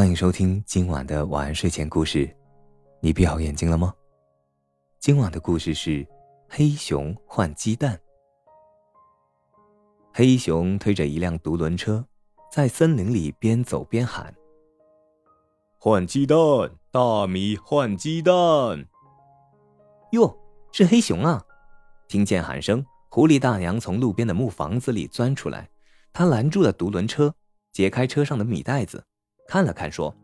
欢迎收听今晚的晚安睡前故事。你闭好眼睛了吗？今晚的故事是黑熊换鸡蛋。黑熊推着一辆独轮车，在森林里边走边喊：“换鸡蛋，大米换鸡蛋。”哟，是黑熊啊！听见喊声，狐狸大娘从路边的木房子里钻出来，她拦住了独轮车，解开车上的米袋子。看了看，说：“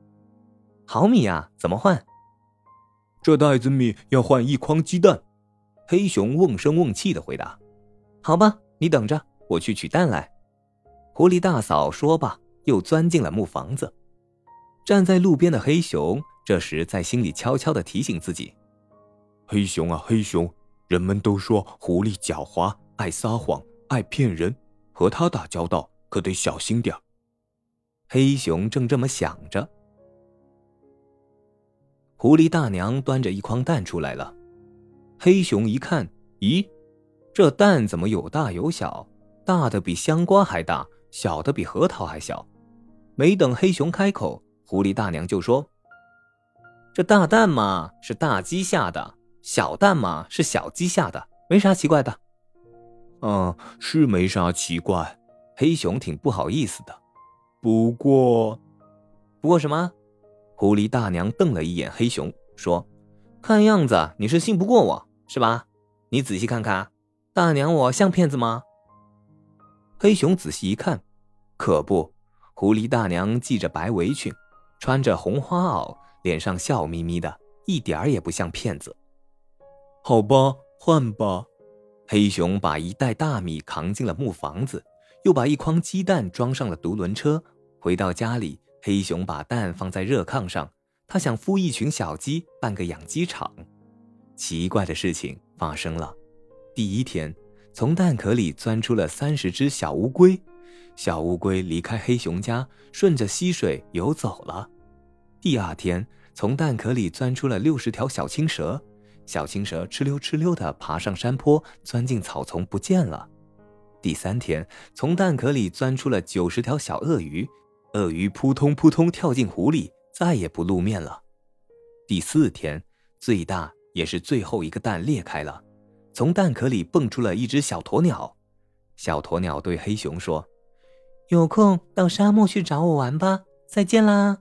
好米呀，怎么换？”这袋子米要换一筐鸡蛋。黑熊瓮声瓮气的回答：“好吧，你等着，我去取蛋来。”狐狸大嫂说罢，又钻进了木房子。站在路边的黑熊这时在心里悄悄的提醒自己：“黑熊啊，黑熊，人们都说狐狸狡猾，爱撒谎，爱骗人，和他打交道可得小心点黑熊正这么想着，狐狸大娘端着一筐蛋出来了。黑熊一看，咦，这蛋怎么有大有小？大的比香瓜还大，小的比核桃还小。没等黑熊开口，狐狸大娘就说：“这大蛋嘛是大鸡下的，小蛋嘛是小鸡下的，没啥奇怪的。”嗯，是没啥奇怪。黑熊挺不好意思的。不过，不过什么？狐狸大娘瞪了一眼黑熊，说：“看样子你是信不过我，是吧？你仔细看看，大娘我像骗子吗？”黑熊仔细一看，可不，狐狸大娘系着白围裙，穿着红花袄，脸上笑眯眯的，一点儿也不像骗子。好吧，换吧。黑熊把一袋大米扛进了木房子，又把一筐鸡蛋装上了独轮车。回到家里，黑熊把蛋放在热炕上，他想孵一群小鸡，办个养鸡场。奇怪的事情发生了，第一天，从蛋壳里钻出了三十只小乌龟，小乌龟离开黑熊家，顺着溪水游走了。第二天，从蛋壳里钻出了六十条小青蛇，小青蛇哧溜哧溜地爬上山坡，钻进草丛不见了。第三天，从蛋壳里钻出了九十条小鳄鱼。鳄鱼扑通扑通跳进湖里，再也不露面了。第四天，最大也是最后一个蛋裂开了，从蛋壳里蹦出了一只小鸵鸟。小鸵鸟对黑熊说：“有空到沙漠去找我玩吧，再见啦！”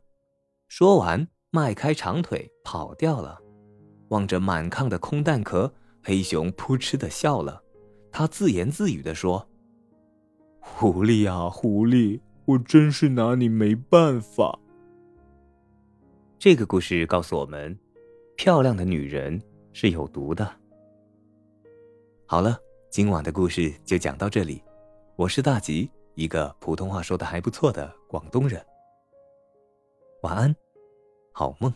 说完，迈开长腿跑掉了。望着满炕的空蛋壳，黑熊扑哧的笑了。他自言自语的说：“狐狸啊，狐狸。”我真是拿你没办法。这个故事告诉我们，漂亮的女人是有毒的。好了，今晚的故事就讲到这里。我是大吉，一个普通话说的还不错的广东人。晚安，好梦。